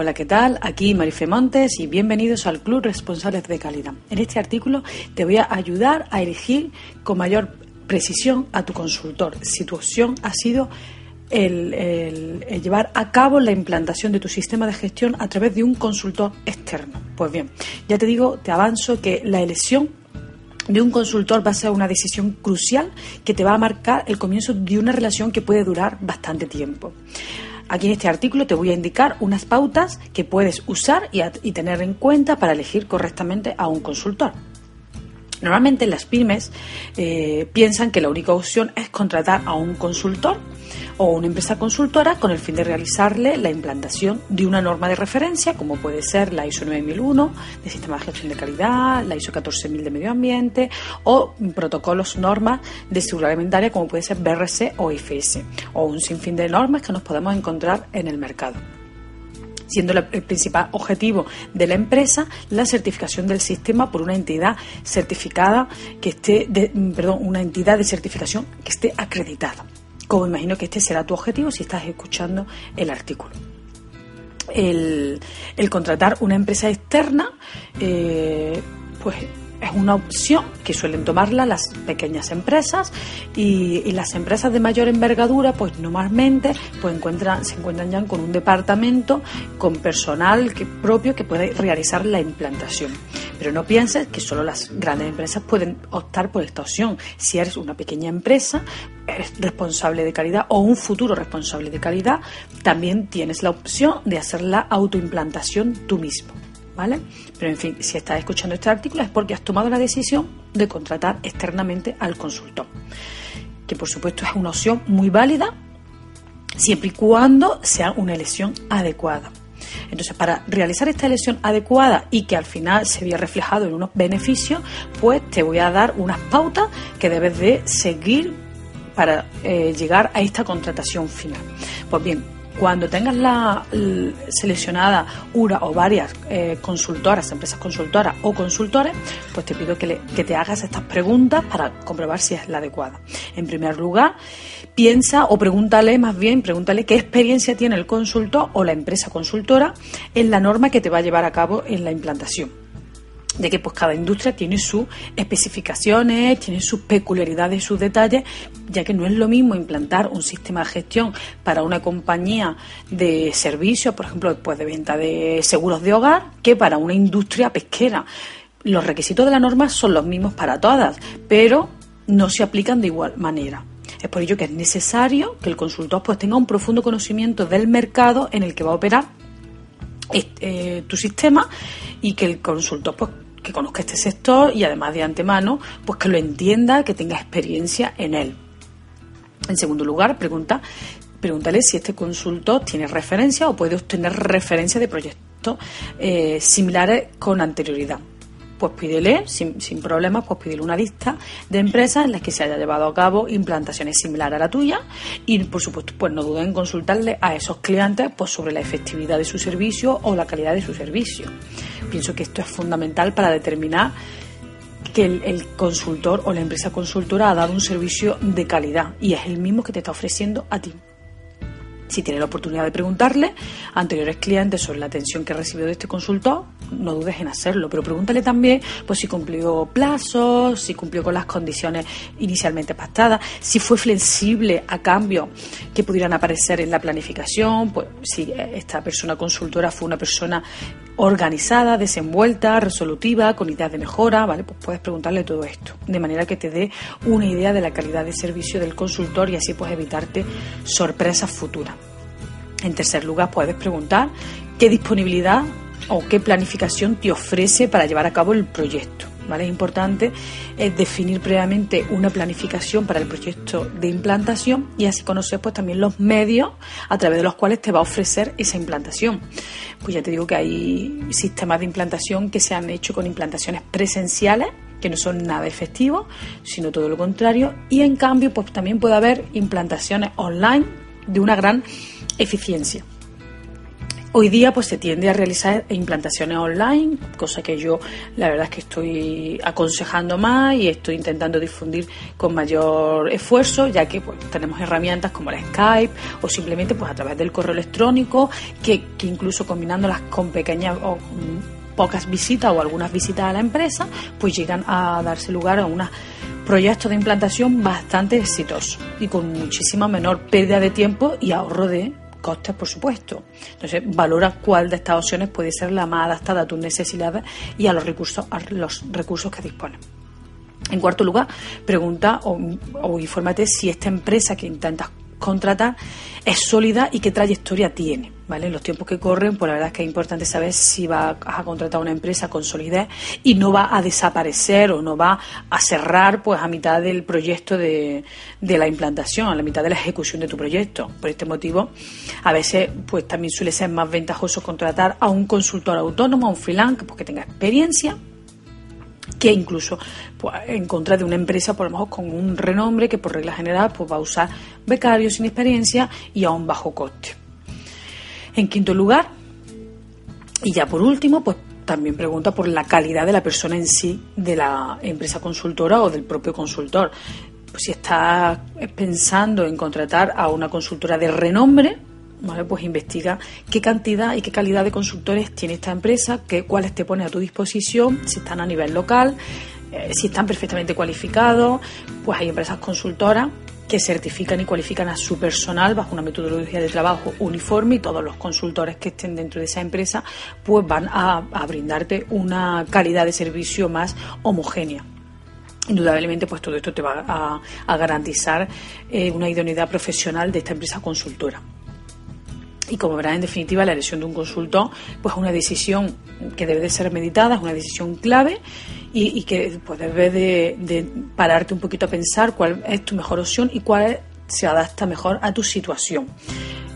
Hola, ¿qué tal? Aquí Marife Montes y bienvenidos al Club Responsables de Calidad. En este artículo te voy a ayudar a elegir con mayor precisión a tu consultor si tu opción ha sido el, el, el, llevar a cabo la implantación de tu sistema de gestión a través de un consultor externo. Pues bien, ya te digo, te avanzo que la elección de un consultor va a ser una decisión crucial que te va a marcar el comienzo de una relación que puede durar bastante tiempo. Aquí en este artículo te voy a indicar unas pautas que puedes usar y, tener en cuenta para elegir correctamente a un consultor. Normalmente las pymes eh, piensan que la única opción es contratar a un consultor o una empresa consultora con el fin de realizarle la implantación de una norma de referencia, como puede ser la ISO 9001 de Sistema de Gestión de Calidad, la ISO 14000 de Medio Ambiente o protocolos, normas de seguridad alimentaria, como puede ser BRC o IFS, o un sinfín de normas que nos podemos encontrar en el mercado siendo el principal objetivo de la empresa la certificación del sistema por una entidad certificada que esté, de, perdón, una entidad de certificación que esté acreditada. Como imagino que este será tu objetivo si estás escuchando el artículo. El, el contratar una empresa externa, eh, pues es una opción que suelen tomarla las pequeñas empresas y, las empresas de mayor envergadura pues normalmente pues se encuentran ya con un departamento con personal propio que puede realizar la implantación. Pero no pienses que solo las grandes empresas pueden optar por esta opción. Si eres una pequeña empresa, eres responsable de calidad o un futuro responsable de calidad, también tienes la opción de hacer la autoimplantación tú mismo. ¿Vale? Pero en fin, si estás escuchando este artículo es porque has tomado la decisión de contratar externamente al consultor, que por supuesto es una opción muy válida siempre y cuando sea una elección adecuada. Entonces, para realizar esta elección adecuada y que al final se vea reflejado en unos beneficios, pues te voy a dar unas pautas que debes de seguir para eh, llegar a esta contratación final. Pues bien, cuando tengas la, seleccionada una o varias eh, consultoras, empresas consultoras o consultores, pues te pido que, le, que te hagas estas preguntas para comprobar si es la adecuada. En primer lugar, piensa o pregúntale, más bien, pregúntale qué experiencia tiene el consultor o la empresa consultora en la norma que te va a llevar a cabo en la implantación de que pues cada industria tiene sus especificaciones, tiene sus peculiaridades, sus detalles, ya que no es lo mismo implantar un sistema de gestión para una compañía de servicios, por ejemplo, después de venta de seguros de hogar, que para una industria pesquera. Los requisitos de la norma son los mismos para todas, pero no se aplican de igual manera. Es por ello que es necesario que el consultor pues tenga un profundo conocimiento del mercado en el que va a operar eh, tu sistema y que el consultor pues que conozca este sector y además de antemano, pues que lo entienda, que tenga experiencia en él. En segundo lugar, pregunta, pregúntale si este consultor tiene referencia o puede obtener referencia de proyectos eh, similares con anterioridad. Pues pídele, sin, sin problemas, pues pídele una lista de empresas en las que se haya llevado a cabo implantaciones similares a la tuya y, por supuesto, pues no duden en consultarle a esos clientes pues, sobre la efectividad de su servicio o la calidad de su servicio. Pienso que esto es fundamental para determinar que el, consultor o la empresa consultora ha dado un servicio de calidad y es el mismo que te está ofreciendo a ti. Si tienes la oportunidad de preguntarle a anteriores clientes sobre la atención que recibió de este consultor, no dudes en hacerlo, pero pregúntale también pues, si cumplió plazos, si cumplió con las condiciones inicialmente pactadas, si fue flexible a cambio que pudieran aparecer en la planificación, pues si esta persona consultora fue una persona organizada, desenvuelta, resolutiva, con ideas de mejora, ¿vale? Pues puedes preguntarle todo esto, de manera que te dé una idea de la calidad de servicio del consultor y así puedes evitarte sorpresas futuras. En tercer lugar, puedes preguntar qué disponibilidad o qué planificación te ofrece para llevar a cabo el proyecto. ¿vale? Es importante eh, definir previamente una planificación para el proyecto de implantación y así conocer pues también los medios a través de los cuales te va a ofrecer esa implantación. Pues ya te digo que hay sistemas de implantación que se han hecho con implantaciones presenciales que no son nada efectivos, sino todo lo contrario, y en cambio pues también puede haber implantaciones online de una gran eficiencia. Hoy día pues se tiende a realizar implantaciones online, cosa que yo la verdad es que estoy aconsejando más y estoy intentando difundir con mayor esfuerzo, ya que pues, tenemos herramientas como la Skype o simplemente pues a través del correo electrónico, que, que incluso combinándolas con pequeñas o pocas visitas o algunas visitas a la empresa, pues llegan a darse lugar a unos proyectos de implantación bastante exitosos y con muchísima menor pérdida de tiempo y ahorro de costes, por supuesto. Entonces, valora cuál de estas opciones puede ser la más adaptada a tus necesidades y a los recursos, a los recursos que dispones. En cuarto lugar, pregunta o, o infórmate si esta empresa que intentas contratar es sólida y qué trayectoria tiene. ¿Vale? Los tiempos que corren, pues la verdad es que es importante saber si va a contratar una empresa con solidez y no va a desaparecer o no va a cerrar pues a mitad del proyecto de, la implantación, a la mitad de la ejecución de tu proyecto. Por este motivo, a veces pues también suele ser más ventajoso contratar a un consultor autónomo, a un freelance, pues, que tenga experiencia que incluso pues, en contra de una empresa, por lo menos con un renombre que por regla general pues, va a usar becarios sin experiencia y a un bajo coste. En quinto lugar, y ya por último, pues también pregunta por la calidad de la persona en sí, de la empresa consultora o del propio consultor. Pues si estás pensando en contratar a una consultora de renombre, ¿vale? pues investiga qué cantidad y qué calidad de consultores tiene esta empresa, qué, cuáles te pone a tu disposición, si están a nivel local, eh, si están perfectamente cualificados, pues hay empresas consultoras que certifican y cualifican a su personal bajo una metodología de trabajo uniforme y todos los consultores que estén dentro de esa empresa pues van a, brindarte una calidad de servicio más homogénea. Indudablemente, pues todo esto te va a, garantizar eh, una idoneidad profesional de esta empresa consultora. Y como verás, en definitiva, la elección de un consultor pues es una decisión que debe de ser meditada, es una decisión clave y, que pues, debe de, pararte un poquito a pensar cuál es tu mejor opción y cuál se adapta mejor a tu situación.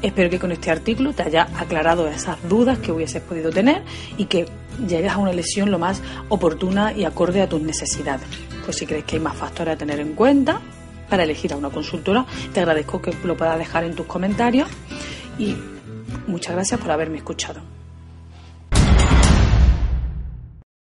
Espero que con este artículo te haya aclarado esas dudas que hubieses podido tener y que llegues a una elección lo más oportuna y acorde a tus necesidades. Pues si crees que hay más factores a tener en cuenta para elegir a una consultora, te agradezco que lo puedas dejar en tus comentarios y Muchas gracias por haberme escuchado.